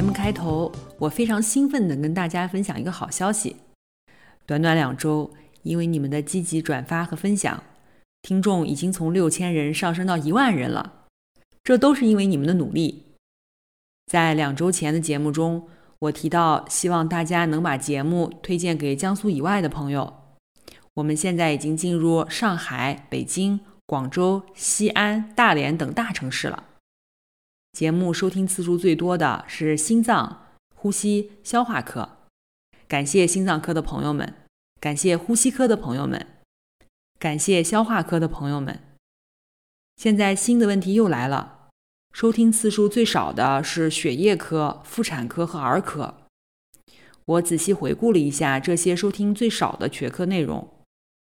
节目开头，我非常兴奋地跟大家分享一个好消息。短短两周，因为你们的积极转发和分享，听众已经从六千人上升到一万人了。这都是因为你们的努力。在两周前的节目中，我提到希望大家能把节目推荐给江苏以外的朋友。我们现在已经进入上海、北京、广州、西安、大连等大城市了。节目收听次数最多的是心脏、呼吸、消化科，感谢心脏科的朋友们，感谢呼吸科的朋友们，感谢消化科的朋友们。现在新的问题又来了，收听次数最少的是血液科、妇产科和儿科。我仔细回顾了一下这些收听最少的学科内容，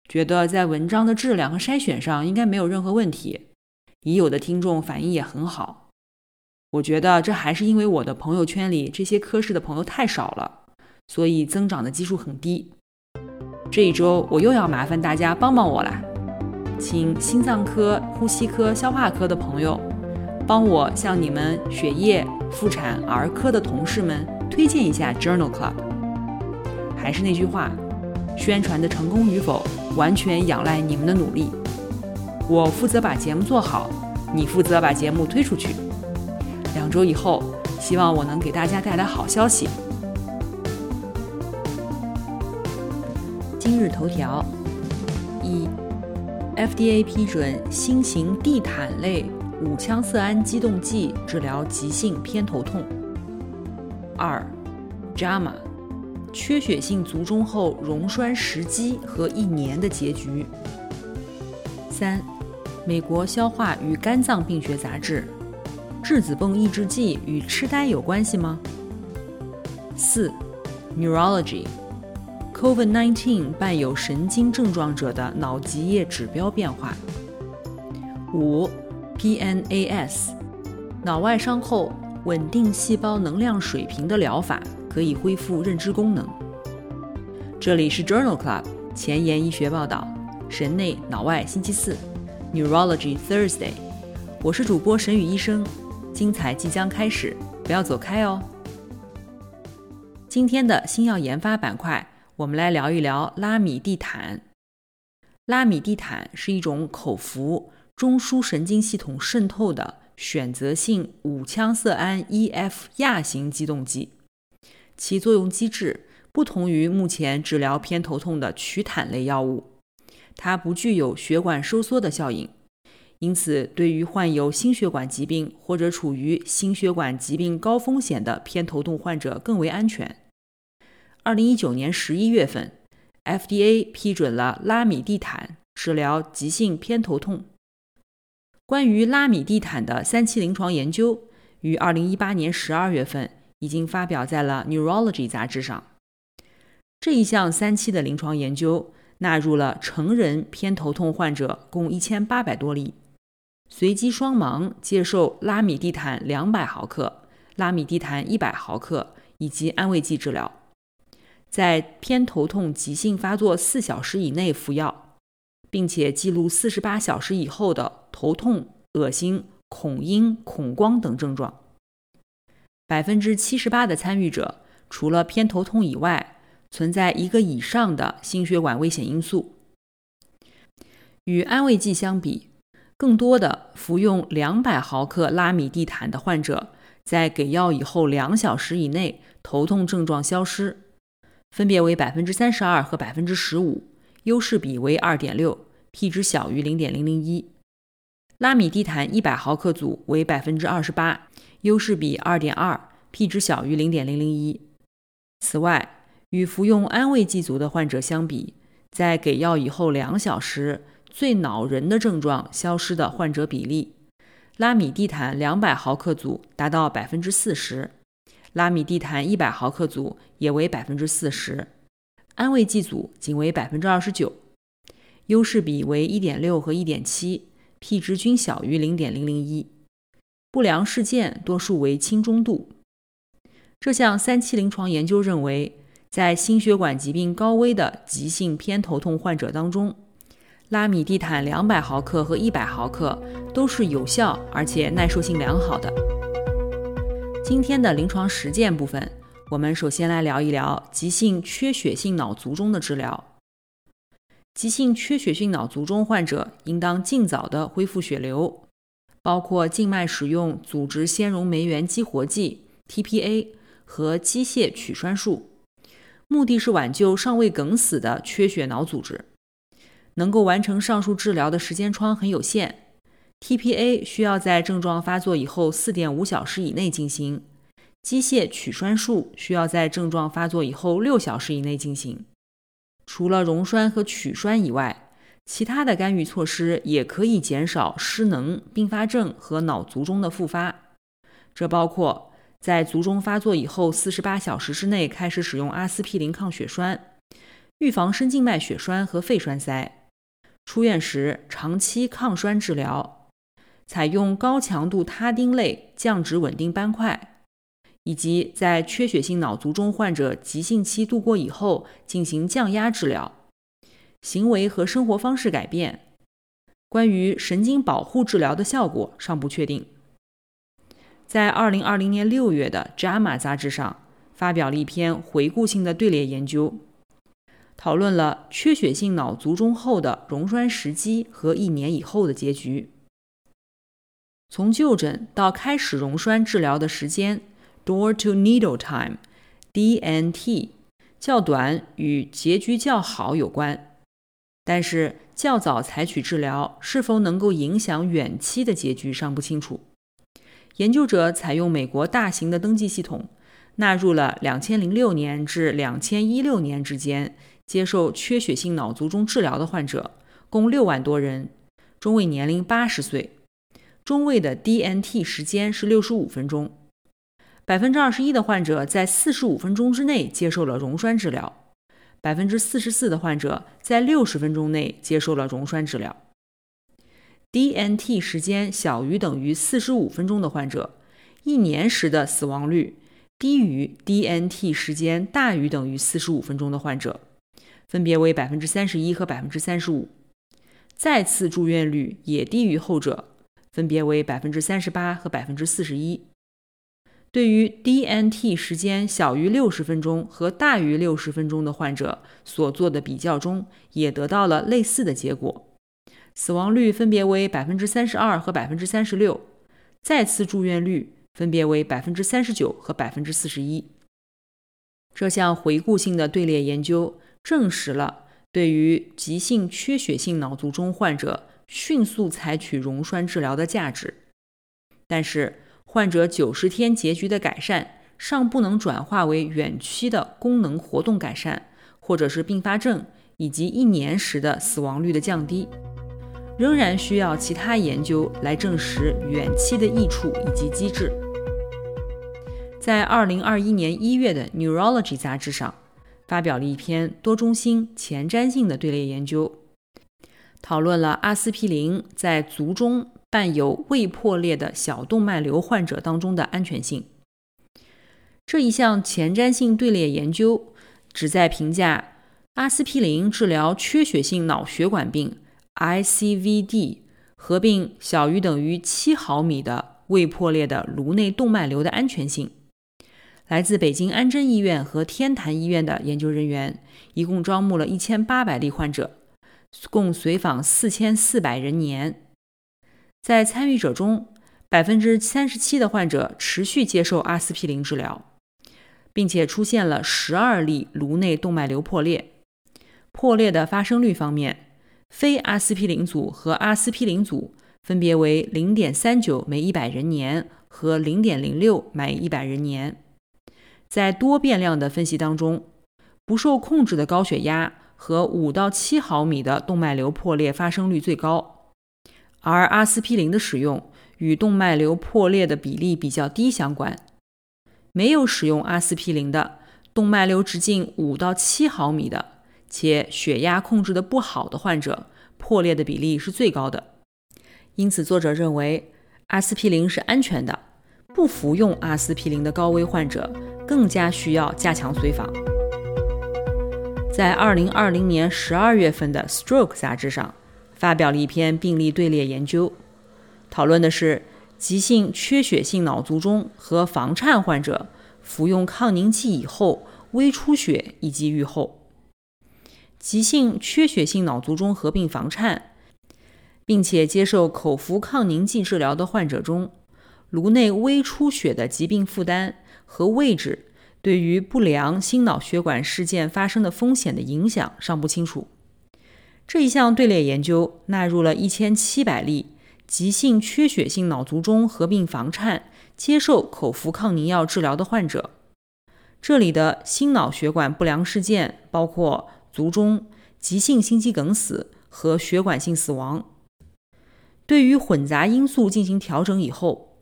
觉得在文章的质量和筛选上应该没有任何问题，已有的听众反应也很好。我觉得这还是因为我的朋友圈里这些科室的朋友太少了，所以增长的基数很低。这一周我又要麻烦大家帮帮我啦，请心脏科、呼吸科、消化科的朋友帮我向你们血液、妇产、儿科的同事们推荐一下 Journal Club。还是那句话，宣传的成功与否完全仰赖你们的努力。我负责把节目做好，你负责把节目推出去。两周以后，希望我能给大家带来好消息。今日头条：一，FDA 批准新型地毯类五羟色胺激动剂治疗急性偏头痛。二，JAMA，缺血性卒中后溶栓时机和一年的结局。三，美国消化与肝脏病学杂志。质子泵抑制剂与痴呆有关系吗？四，Neurology，COVID-19 伴有神经症状者的脑脊液指标变化。五，PNAS，脑外伤后稳定细胞能量水平的疗法可以恢复认知功能。这里是 Journal Club 前沿医学报道，神内脑外星期四，Neurology Thursday，我是主播沈宇医生。精彩即将开始，不要走开哦！今天的新药研发板块，我们来聊一聊拉米地毯。拉米地毯是一种口服中枢神经系统渗透的选择性五羟色胺 E/F 亚型激动剂，其作用机制不同于目前治疗偏头痛的曲坦类药物，它不具有血管收缩的效应。因此，对于患有心血管疾病或者处于心血管疾病高风险的偏头痛患者更为安全。二零一九年十一月份，FDA 批准了拉米地毯治疗急性偏头痛。关于拉米地毯的三期临床研究于二零一八年十二月份已经发表在了《Neurology》杂志上。这一项三期的临床研究纳入了成人偏头痛患者共一千八百多例。随机双盲接受拉米地毯两百毫克、拉米地毯一百毫克以及安慰剂治疗，在偏头痛急性发作四小时以内服药，并且记录四十八小时以后的头痛、恶心、恐音、恐光等症状。百分之七十八的参与者除了偏头痛以外，存在一个以上的心血管危险因素。与安慰剂相比。更多的服用两百毫克拉米地坦的患者，在给药以后两小时以内，头痛症状消失，分别为百分之三十二和百分之十五，优势比为二点六，P 值小于零点零零一。拉米地毯一百毫克组为百分之二十八，优势比二点二，P 值小于零点零零一。此外，与服用安慰剂组的患者相比，在给药以后两小时。最恼人的症状消失的患者比例，拉米地坦两百毫克组达到百分之四十，拉米地坦一百毫克组也为百分之四十，安慰剂组仅为百分之二十九，优势比为一点六和一点七，P 值均小于零点零零一，不良事件多数为轻中度。这项三期临床研究认为，在心血管疾病高危的急性偏头痛患者当中，拉米地坦两百毫克和一百毫克都是有效而且耐受性良好的。今天的临床实践部分，我们首先来聊一聊急性缺血性脑卒中的治疗。急性缺血性脑卒中患者应当尽早的恢复血流，包括静脉使用组织纤溶酶原激活剂 （TPA） 和机械取栓术，目的是挽救尚未梗死的缺血脑组织。能够完成上述治疗的时间窗很有限，TPA 需要在症状发作以后四点五小时以内进行，机械取栓术需要在症状发作以后六小时以内进行。除了溶栓和取栓以外，其他的干预措施也可以减少失能、并发症和脑卒中的复发。这包括在卒中发作以后四十八小时之内开始使用阿司匹林抗血栓，预防深静脉血栓和肺栓塞。出院时长期抗栓治疗，采用高强度他汀类降脂稳定斑块，以及在缺血性脑卒中患者急性期度过以后进行降压治疗。行为和生活方式改变。关于神经保护治疗的效果尚不确定。在二零二零年六月的《JAMA》杂志上发表了一篇回顾性的队列研究。讨论了缺血性脑卒中后的溶栓时机和一年以后的结局。从就诊到开始溶栓治疗的时间 （door to needle time，DNT） 较短与结局较好有关，但是较早采取治疗是否能够影响远期的结局尚不清楚。研究者采用美国大型的登记系统，纳入了2006年至2016年之间。接受缺血性脑卒中治疗的患者共六万多人，中位年龄八十岁，中位的 DNT 时间是六十五分钟。百分之二十一的患者在四十五分钟之内接受了溶栓治疗，百分之四十四的患者在六十分钟内接受了溶栓治疗。DNT 时间小于等于四十五分钟的患者，一年时的死亡率低于 DNT 时间大于等于四十五分钟的患者。分别为百分之三十一和百分之三十五，再次住院率也低于后者，分别为百分之三十八和百分之四十一。对于 DNT 时间小于六十分钟和大于六十分钟的患者所做的比较中，也得到了类似的结果，死亡率分别为百分之三十二和百分之三十六，再次住院率分别为百分之三十九和百分之四十一。这项回顾性的队列研究。证实了对于急性缺血性脑卒中患者迅速采取溶栓治疗的价值，但是患者九十天结局的改善尚不能转化为远期的功能活动改善，或者是并发症以及一年时的死亡率的降低，仍然需要其他研究来证实远期的益处以及机制。在二零二一年一月的《Neurology》杂志上。发表了一篇多中心前瞻性的队列研究，讨论了阿司匹林在卒中伴有胃破裂的小动脉瘤患者当中的安全性。这一项前瞻性队列研究旨在评价阿司匹林治疗缺血性脑血管病 （ICVD） 合并小于等于七毫米的胃破裂的颅内动脉瘤的安全性。来自北京安贞医院和天坛医院的研究人员一共招募了一千八百例患者，共随访四千四百人年。在参与者中，百分之三十七的患者持续接受阿司匹林治疗，并且出现了十二例颅内动脉瘤破裂。破裂的发生率方面，非阿司匹林组和阿司匹林组分别为零点三九每一百人年和零点零六每一百人年。在多变量的分析当中，不受控制的高血压和五到七毫米的动脉瘤破裂发生率最高，而阿司匹林的使用与动脉瘤破裂的比例比较低相关。没有使用阿司匹林的，动脉瘤直径五到七毫米的，且血压控制的不好的患者，破裂的比例是最高的。因此，作者认为阿司匹林是安全的。不服用阿司匹林的高危患者更加需要加强随访。在二零二零年十二月份的《Stroke》杂志上，发表了一篇病例队列研究，讨论的是急性缺血性脑卒中和房颤患者服用抗凝剂以后微出血以及预后。急性缺血性脑卒中合并房颤，并且接受口服抗凝剂治疗的患者中。颅内微出血的疾病负担和位置对于不良心脑血管事件发生的风险的影响尚不清楚。这一项队列研究纳入了一千七百例急性缺血性脑卒中合并房颤接受口服抗凝药治疗的患者，这里的心脑血管不良事件包括卒中、急性心肌梗死和血管性死亡。对于混杂因素进行调整以后。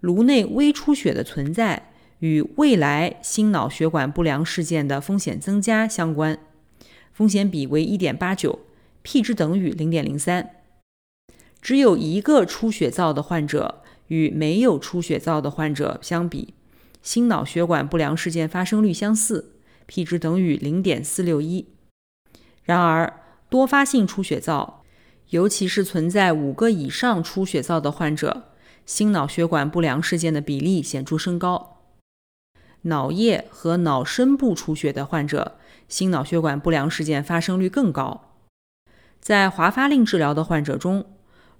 颅内微出血的存在与未来心脑血管不良事件的风险增加相关，风险比为 1.89，p 值等于0.03。只有一个出血灶的患者与没有出血灶的患者相比，心脑血管不良事件发生率相似，p 值等于0.461。然而，多发性出血灶，尤其是存在五个以上出血灶的患者。心脑血管不良事件的比例显著升高，脑叶和脑深部出血的患者，心脑血管不良事件发生率更高。在华发令治疗的患者中，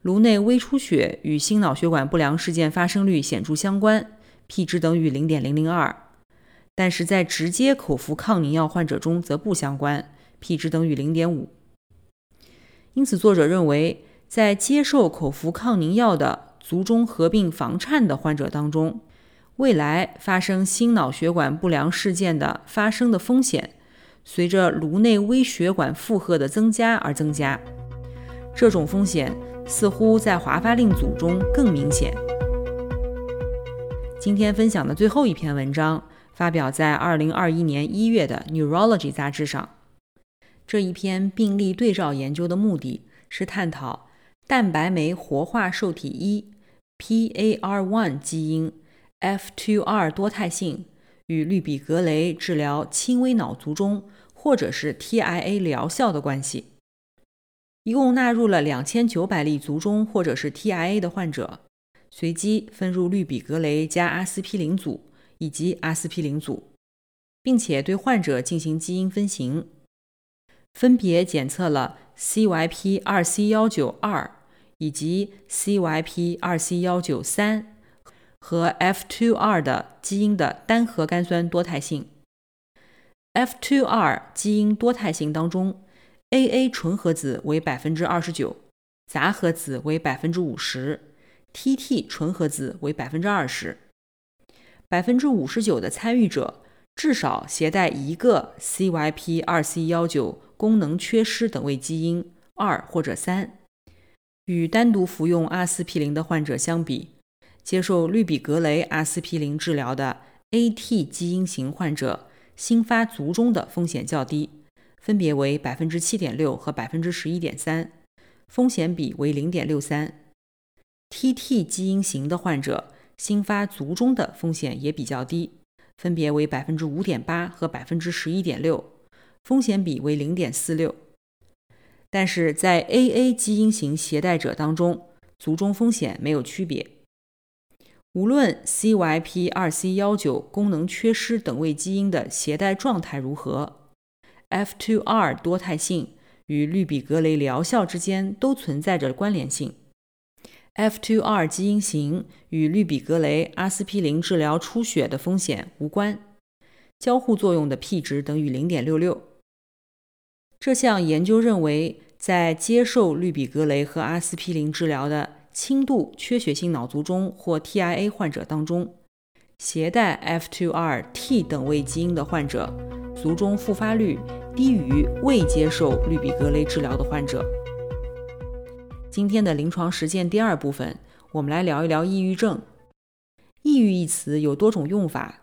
颅内微出血与心脑血管不良事件发生率显著相关，p 值等于0.002。但是在直接口服抗凝药患者中则不相关，p 值等于0.5。因此，作者认为，在接受口服抗凝药的卒中合并房颤的患者当中，未来发生心脑血管不良事件的发生的风险，随着颅内微血管负荷的增加而增加。这种风险似乎在华发令组中更明显。今天分享的最后一篇文章发表在二零二一年一月的《Neurology》杂志上。这一篇病例对照研究的目的是探讨蛋白酶活化受体一。PAR1 基因 F2R 多态性与氯吡格雷治疗轻微脑卒中或者是 TIA 疗效的关系。一共纳入了两千九百例卒中或者是 TIA 的患者，随机分入氯吡格雷加阿司匹林组以及阿司匹林组，并且对患者进行基因分型，分别检测了 CYP2C192。以及 CYP 二 C 幺九三和 F2R 的基因的单核苷酸多态性。F2R 基因多态性当中，AA 纯合子为百分之二十九，杂合子为百分之五十，TT 纯合子为百分之二十。百分之五十九的参与者至少携带一个 CYP 二 C 幺九功能缺失等位基因二或者三。与单独服用阿司匹林的患者相比，接受氯吡格雷阿司匹林治疗的 AT 基因型患者新发卒中的风险较低，分别为百分之七点六和百分之十一点三，风险比为零点六三。TT 基因型的患者新发卒中的风险也比较低，分别为百分之五点八和百分之十一点六，风险比为零点四六。但是在 AA 基因型携带者当中，卒中风险没有区别。无论 CYP2C19 功能缺失等位基因的携带状态如何，F2R 多态性与氯吡格雷疗效之间都存在着关联性。F2R 基因型与氯吡格雷阿司匹林治疗出血的风险无关，交互作用的 p 值等于0.66。这项研究认为，在接受氯吡格雷和阿司匹林治疗的轻度缺血性脑卒中或 TIA 患者当中，携带 F2R-T 等位基因的患者，卒中复发率低于未接受氯吡格雷治疗的患者。今天的临床实践第二部分，我们来聊一聊抑郁症。抑郁一词有多种用法，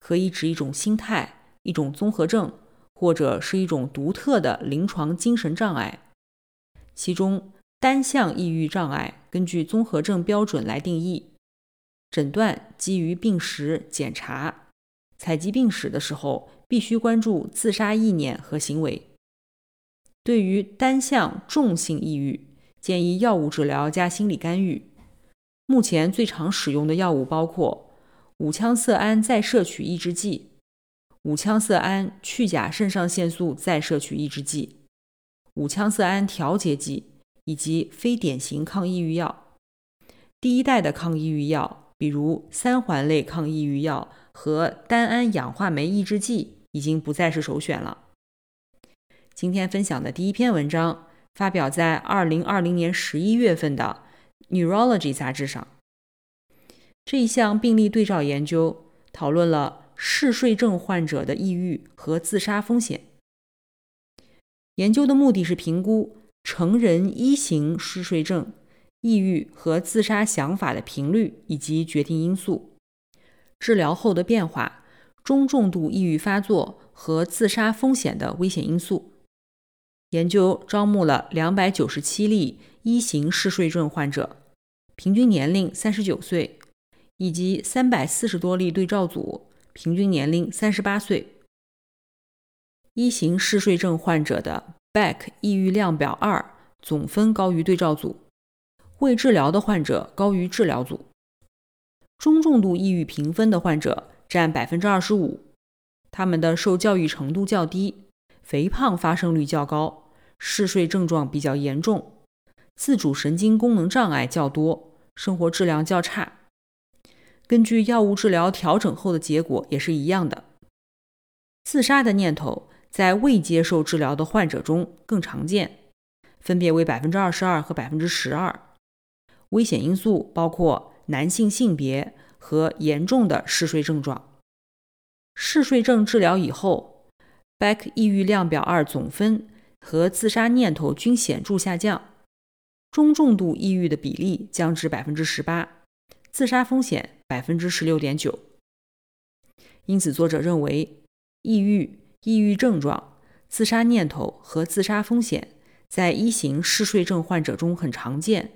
可以指一种心态、一种综合症，或者是一种独特的临床精神障碍。其中，单向抑郁障碍根据综合症标准来定义，诊断基于病史检查，采集病史的时候必须关注自杀意念和行为。对于单向重性抑郁，建议药物治疗加心理干预。目前最常使用的药物包括五羟色胺再摄取抑制剂、五羟色胺去甲肾上腺素再摄取抑制剂、五羟色胺调节剂以及非典型抗抑郁药。第一代的抗抑郁药，比如三环类抗抑郁药和单胺氧化酶抑制剂，已经不再是首选了。今天分享的第一篇文章。发表在二零二零年十一月份的《Neurology》杂志上。这一项病例对照研究讨论了嗜睡症患者的抑郁和自杀风险。研究的目的是评估成人一型嗜睡症抑郁和自杀想法的频率以及决定因素、治疗后的变化、中重度抑郁发作和自杀风险的危险因素。研究招募了两百九十七例一型嗜睡症患者，平均年龄三十九岁，以及三百四十多例对照组，平均年龄三十八岁。一型嗜睡症患者的 Beck 抑郁量表二总分高于对照组，未治疗的患者高于治疗组。中重度抑郁评分的患者占百分之二十五，他们的受教育程度较低，肥胖发生率较高。嗜睡症状比较严重，自主神经功能障碍较多，生活质量较差。根据药物治疗调整后的结果也是一样的。自杀的念头在未接受治疗的患者中更常见，分别为百分之二十二和百分之十二。危险因素包括男性性别和严重的嗜睡症状。嗜睡症治疗以后，Beck 抑郁量表二总分。和自杀念头均显著下降，中重度抑郁的比例降至百分之十八，自杀风险百分之十六点九。因此，作者认为，抑郁、抑郁症状、自杀念头和自杀风险在一型嗜睡症患者中很常见，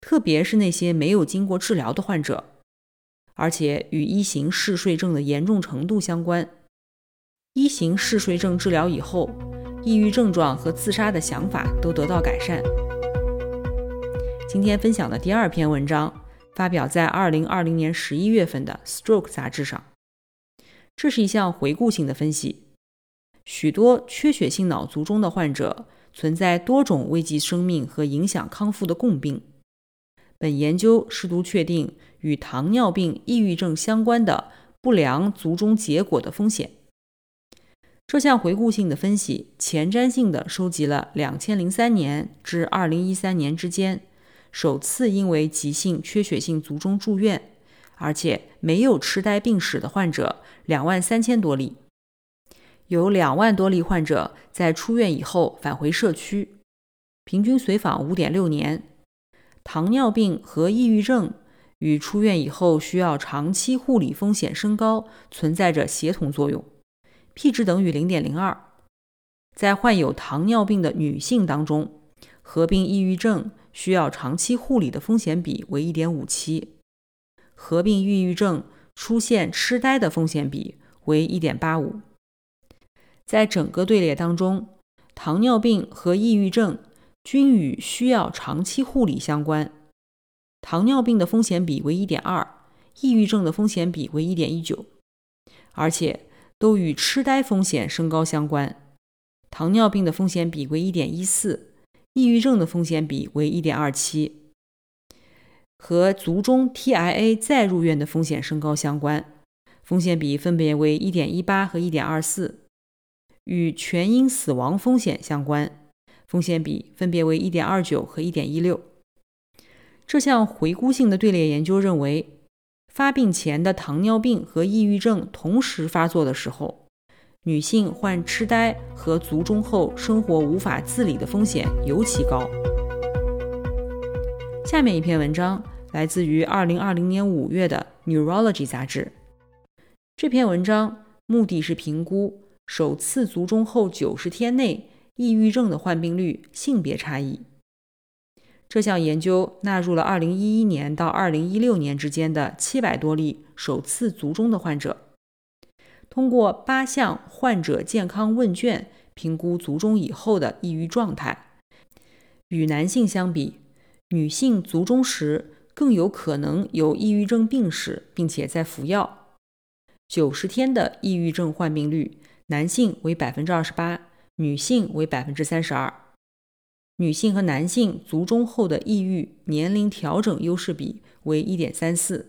特别是那些没有经过治疗的患者，而且与一型嗜睡症的严重程度相关。一型嗜睡症治疗以后。抑郁症状和自杀的想法都得到改善。今天分享的第二篇文章发表在二零二零年十一月份的《Stroke》杂志上。这是一项回顾性的分析，许多缺血性脑卒中的患者存在多种危及生命和影响康复的共病。本研究试图确定与糖尿病、抑郁症相关的不良卒中结果的风险。这项回顾性的分析前瞻性的收集了2003年至2013年之间首次因为急性缺血性卒中住院，而且没有痴呆病史的患者2万三千多例，有2万多例患者在出院以后返回社区，平均随访5.6年。糖尿病和抑郁症与出院以后需要长期护理风险升高存在着协同作用。P 值等于零点零二，在患有糖尿病的女性当中，合并抑郁症需要长期护理的风险比为一点五七，合并抑郁症出现痴呆的风险比为一点八五。在整个队列当中，糖尿病和抑郁症均与需要长期护理相关，糖尿病的风险比为一点二，抑郁症的风险比为一点一九，而且。都与痴呆风险升高相关，糖尿病的风险比为一点一四，抑郁症的风险比为一点二七，和卒中 TIA 再入院的风险升高相关，风险比分别为一点一八和一点二四，与全因死亡风险相关，风险比分别为一点二九和一点一六。这项回顾性的队列研究认为。发病前的糖尿病和抑郁症同时发作的时候，女性患痴呆和卒中后生活无法自理的风险尤其高。下面一篇文章来自于2020年5月的《Neurology》杂志。这篇文章目的是评估首次卒中后90天内抑郁症的患病率性别差异。这项研究纳入了2011年到2016年之间的700多例首次卒中的患者，通过八项患者健康问卷评估卒中以后的抑郁状态。与男性相比，女性卒中时更有可能有抑郁症病史，并且在服药。90天的抑郁症患病率，男性为28%，女性为32%。女性和男性卒中后的抑郁年龄调整优势比为1.34，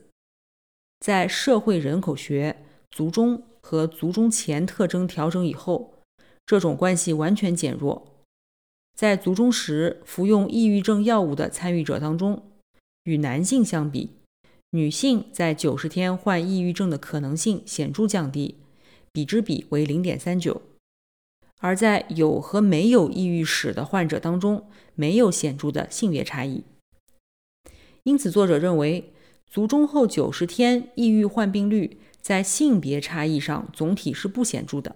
在社会人口学卒中和卒中前特征调整以后，这种关系完全减弱。在卒中时服用抑郁症药物的参与者当中，与男性相比，女性在90天患抑郁症的可能性显著降低，比之比为0.39。而在有和没有抑郁史的患者当中，没有显著的性别差异。因此，作者认为，卒中后90天抑郁患病率在性别差异上总体是不显著的，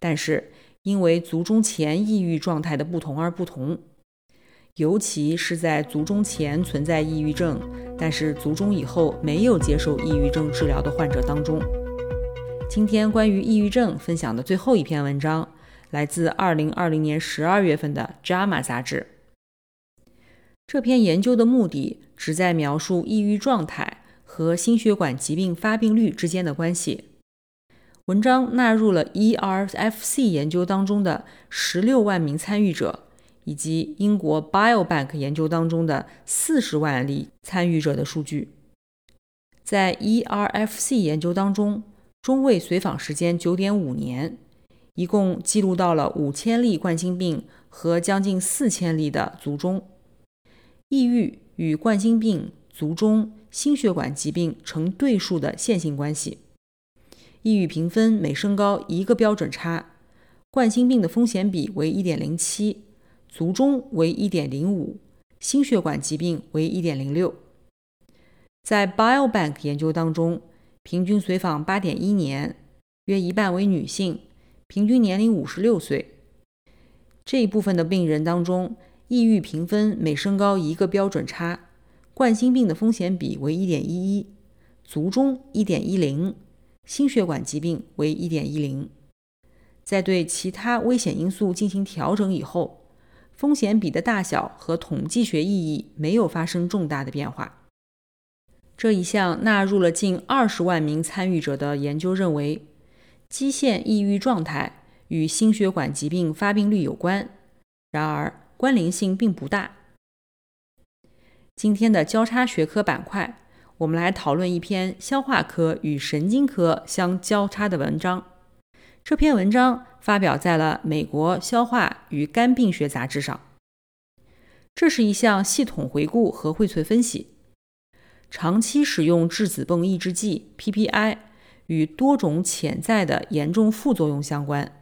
但是因为卒中前抑郁状态的不同而不同，尤其是在卒中前存在抑郁症，但是卒中以后没有接受抑郁症治疗的患者当中。今天关于抑郁症分享的最后一篇文章。来自2020年12月份的《JAMA》杂志。这篇研究的目的旨在描述抑郁状态和心血管疾病发病率之间的关系。文章纳入了 ERFC 研究当中的16万名参与者，以及英国 Biobank 研究当中的40万例参与者的数据。在 ERFC 研究当中，中位随访时间9.5年。一共记录到了五千例冠心病和将近四千例的卒中。抑郁与冠心病、卒中、心血管疾病成对数的线性关系。抑郁评分每升高一个标准差，冠心病的风险比为一点零七，卒中为一点零五，心血管疾病为一点零六。在 Biobank 研究当中，平均随访八点一年，约一半为女性。平均年龄五十六岁，这一部分的病人当中，抑郁评分每升高一个标准差，冠心病的风险比为一点一一，卒中一点一零，心血管疾病为一点一零。在对其他危险因素进行调整以后，风险比的大小和统计学意义没有发生重大的变化。这一项纳入了近二十万名参与者的研究认为。基线抑郁状态与心血管疾病发病率有关，然而关联性并不大。今天的交叉学科板块，我们来讨论一篇消化科与神经科相交叉的文章。这篇文章发表在了美国消化与肝病学杂志上。这是一项系统回顾和荟萃分析，长期使用质子泵抑制剂 （PPI）。与多种潜在的严重副作用相关，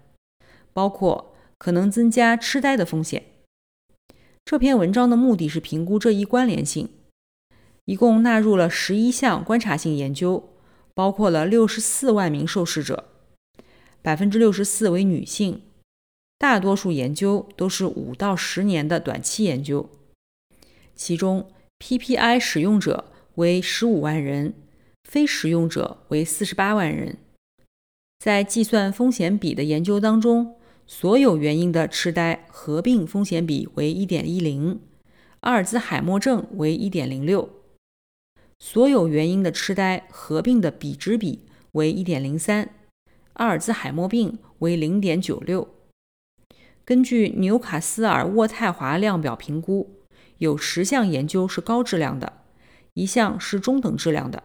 包括可能增加痴呆的风险。这篇文章的目的是评估这一关联性，一共纳入了十一项观察性研究，包括了六十四万名受试者，百分之六十四为女性，大多数研究都是五到十年的短期研究，其中 PPI 使用者为十五万人。非使用者为四十八万人，在计算风险比的研究当中，所有原因的痴呆合并风险比为一点一零，阿尔兹海默症为一点零六，所有原因的痴呆合并的比值比为一点零三，阿尔兹海默病为零点九六。根据纽卡斯尔沃泰华量表评估，有十项研究是高质量的，一项是中等质量的。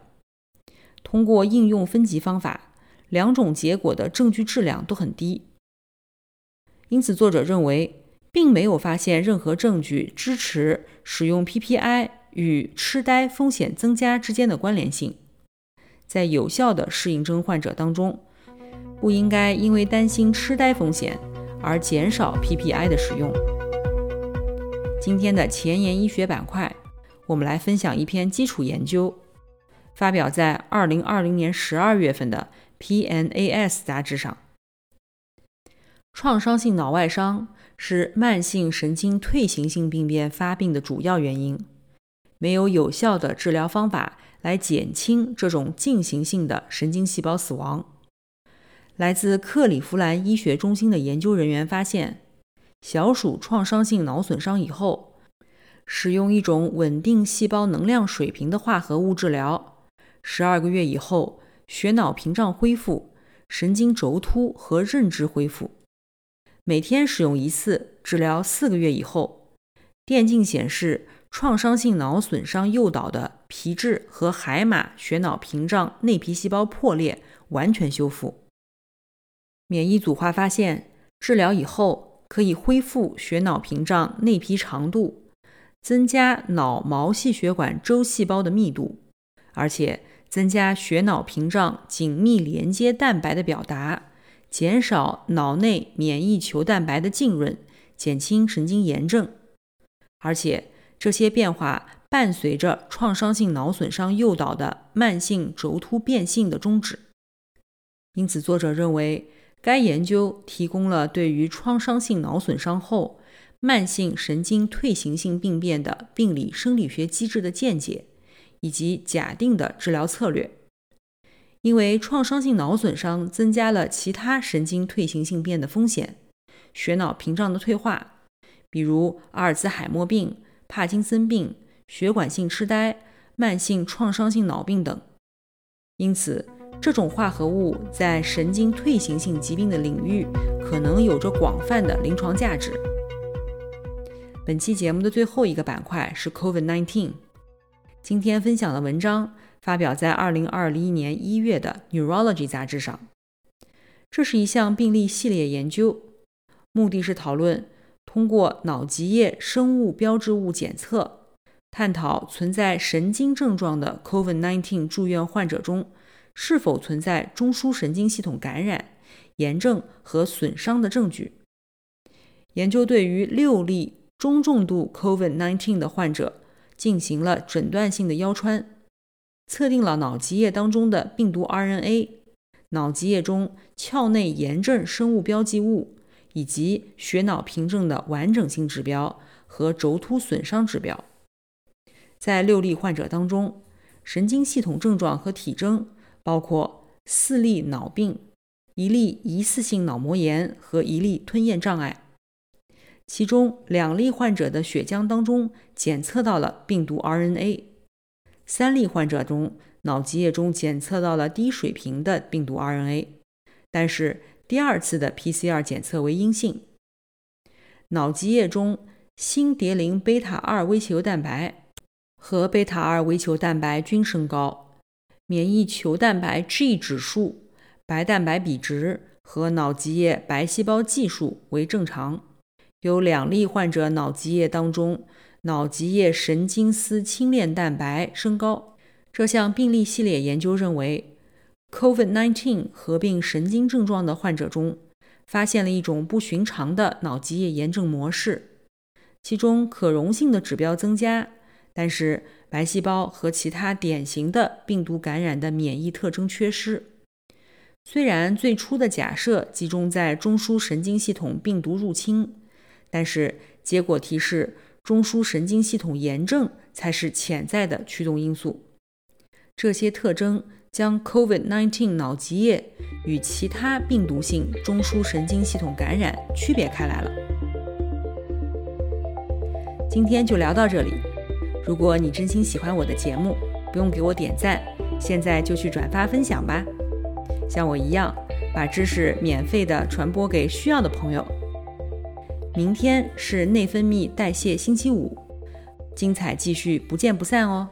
通过应用分级方法，两种结果的证据质量都很低，因此作者认为并没有发现任何证据支持使用 PPI 与痴呆风险增加之间的关联性。在有效的适应症患者当中，不应该因为担心痴呆风险而减少 PPI 的使用。今天的前沿医学板块，我们来分享一篇基础研究，发表在2020年12月份的 PNAS 杂志上。创伤性脑外伤是慢性神经退行性病变发病的主要原因，没有有效的治疗方法来减轻这种进行性的神经细胞死亡。来自克利夫兰医学中心的研究人员发现，小鼠创伤性脑损伤以后，使用一种稳定细胞能量水平的化合物治疗，十二个月以后，血脑屏障恢复，神经轴突和认知恢复。每天使用一次，治疗四个月以后，电镜显示创伤性脑损伤诱导的皮质和海马血脑屏障内皮细胞破裂完全修复。免疫组化发现，治疗以后可以恢复血脑屏障内皮长度，增加脑毛细血管周细胞的密度，而且增加血脑屏障紧密连接蛋白的表达。减少脑内免疫球蛋白的浸润，减轻神经炎症，而且这些变化伴随着创伤性脑损伤诱导的慢性轴突变性的终止。因此，作者认为该研究提供了对于创伤性脑损伤后慢性神经退行性病变的病理生理学机制的见解，以及假定的治疗策略。因为创伤性脑损伤增加了其他神经退行性变的风险，血脑屏障的退化，比如阿尔兹海默病、帕金森病、血管性痴呆、慢性创伤性脑病等。因此，这种化合物在神经退行性疾病的领域可能有着广泛的临床价值。本期节目的最后一个板块是 COVID-19，今天分享的文章。发表在二零二一年一月的《Neurology》杂志上。这是一项病例系列研究，目的是讨论通过脑脊液生物标志物检测，探讨存在神经症状的 COVID-19 住院患者中是否存在中枢神经系统感染、炎症和损伤的证据。研究对于六例中重度 COVID-19 的患者进行了诊断性的腰穿。测定了脑脊液当中的病毒 RNA、脑脊液中鞘内炎症生物标记物以及血脑屏症的完整性指标和轴突损伤指标。在六例患者当中，神经系统症状和体征包括四例脑病、一例疑似性脑膜炎和一例吞咽障碍。其中两例患者的血浆当中检测到了病毒 RNA。三例患者中，脑脊液中检测到了低水平的病毒 RNA，但是第二次的 PCR 检测为阴性。脑脊液中新蝶磷贝塔二微球蛋白和贝塔二微球蛋白均升高，免疫球蛋白 G 指数、白蛋白比值和脑脊液白细胞计数为正常。有两例患者脑脊液当中。脑脊液神经丝轻链蛋白升高。这项病例系列研究认为，COVID-19 合并神经症状的患者中，发现了一种不寻常的脑脊液炎症模式，其中可溶性的指标增加，但是白细胞和其他典型的病毒感染的免疫特征缺失。虽然最初的假设集中在中枢神经系统病毒入侵，但是结果提示。中枢神经系统炎症才是潜在的驱动因素。这些特征将 COVID-19 脑脊液与其他病毒性中枢神经系统感染区别开来了。今天就聊到这里。如果你真心喜欢我的节目，不用给我点赞，现在就去转发分享吧。像我一样，把知识免费的传播给需要的朋友。明天是内分泌代谢星期五，精彩继续，不见不散哦。